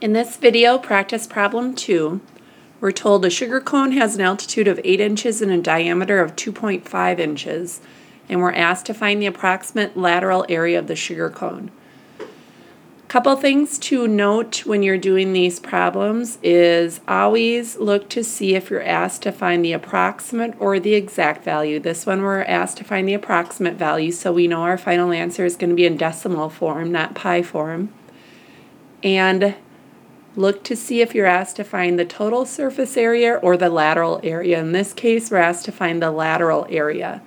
In this video, practice problem 2, we're told a sugar cone has an altitude of 8 inches and a diameter of 2.5 inches, and we're asked to find the approximate lateral area of the sugar cone. A couple things to note when you're doing these problems is always look to see if you're asked to find the approximate or the exact value. This one we're asked to find the approximate value so we know our final answer is going to be in decimal form, not pi form. And Look to see if you're asked to find the total surface area or the lateral area. In this case, we're asked to find the lateral area.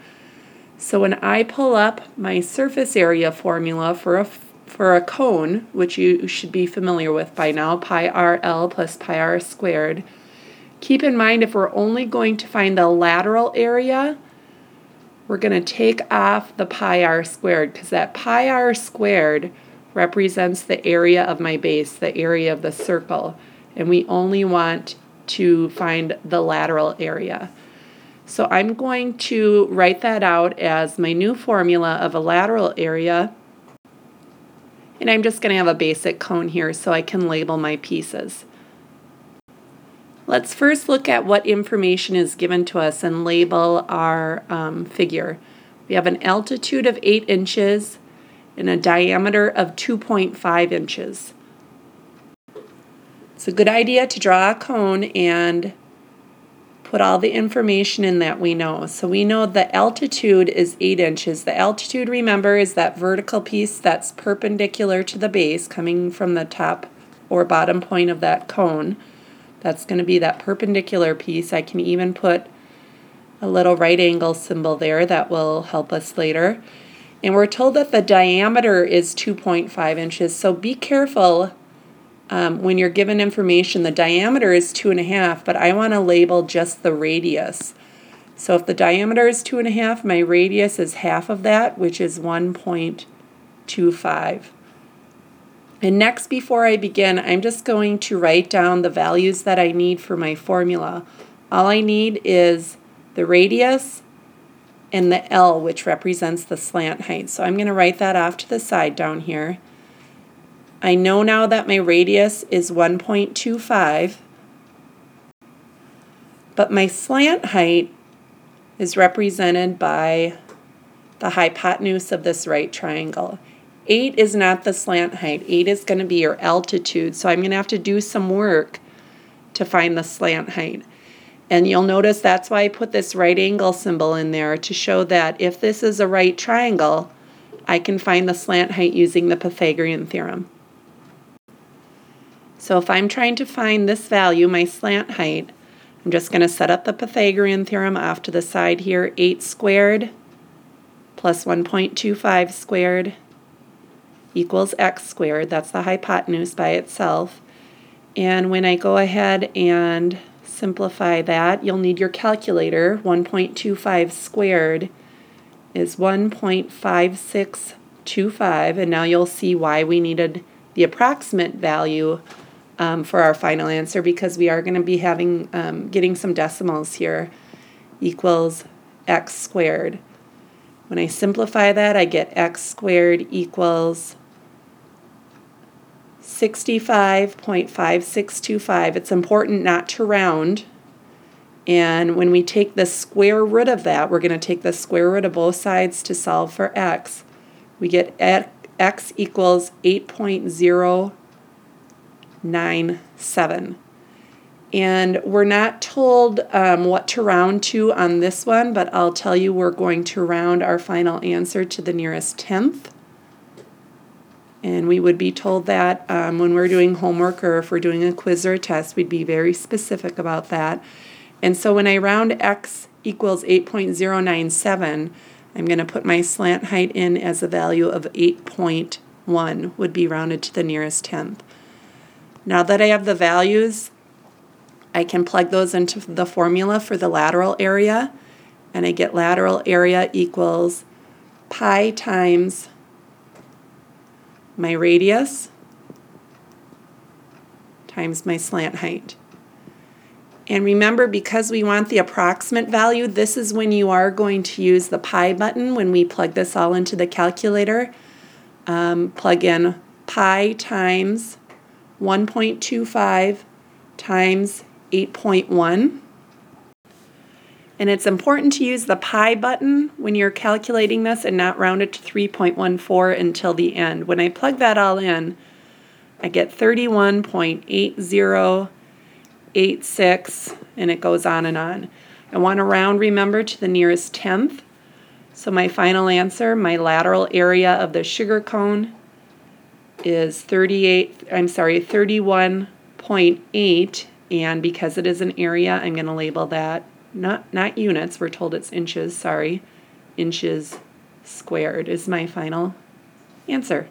So when I pull up my surface area formula for a, for a cone, which you should be familiar with by now, pi RL plus pi r squared, keep in mind if we're only going to find the lateral area, we're going to take off the pi r squared because that pi r squared represents the area of my base, the area of the circle, and we only want to find the lateral area. So I'm going to write that out as my new formula of a lateral area. And I'm just going to have a basic cone here so I can label my pieces. Let's first look at what information is given to us and label our um, figure. We have an altitude of 8 inches, and a diameter of 2.5 inches. It's a good idea to draw a cone and put all the information in that we know. So we know the altitude is 8 inches. The altitude, remember, is that vertical piece that's perpendicular to the base coming from the top or bottom point of that cone. That's going to be that perpendicular piece. I can even put a little right angle symbol there that will help us later. And we're told that the diameter is 2.5 inches, so be careful um, when you're given information. The diameter is 2.5, but I want to label just the radius. So if the diameter is 2.5, my radius is half of that, which is 1.25. And next, before I begin, I'm just going to write down the values that I need for my formula. All I need is the radius, and the L, which represents the slant height. So I'm going to write that off to the side down here. I know now that my radius is 1.25, but my slant height is represented by the hypotenuse of this right triangle. 8 is not the slant height. 8 is going to be your altitude. So I'm going to have to do some work to find the slant height. And you'll notice that's why I put this right angle symbol in there to show that if this is a right triangle, I can find the slant height using the Pythagorean theorem. So if I'm trying to find this value, my slant height, I'm just going to set up the Pythagorean theorem off to the side here. 8 squared plus 1.25 squared equals x squared. That's the hypotenuse by itself. And when I go ahead and simplify that, you'll need your calculator. 1.25 squared is 1.5625, and now you'll see why we needed the approximate value um, for our final answer because we are going to be having um, getting some decimals here equals x squared. When I simplify that, I get x squared equals 65.5625. It's important not to round. And when we take the square root of that, we're going to take the square root of both sides to solve for x. We get x equals 8.097. And we're not told um, what to round to on this one, but I'll tell you we're going to round our final answer to the nearest tenth. And we would be told that um, when we're doing homework or if we're doing a quiz or a test, we'd be very specific about that. And so when I round x equals 8.097, I'm going to put my slant height in as a value of 8.1 would be rounded to the nearest tenth. Now that I have the values, I can plug those into the formula for the lateral area, and I get lateral area equals pi times my radius times my slant height. And remember, because we want the approximate value, this is when you are going to use the pi button when we plug this all into the calculator. Um, plug in pi times 1.25 times 8.1. And it's important to use the pi button when you're calculating this and not round it to 3.14 until the end. When I plug that all in, I get 31.8086 and it goes on and on. I want to round, remember, to the nearest tenth. So my final answer, my lateral area of the sugar cone is 38, I'm sorry, 31.8 and because it is an area, I'm going to label that not not units. We're told it's inches, sorry. Inches squared is my final answer.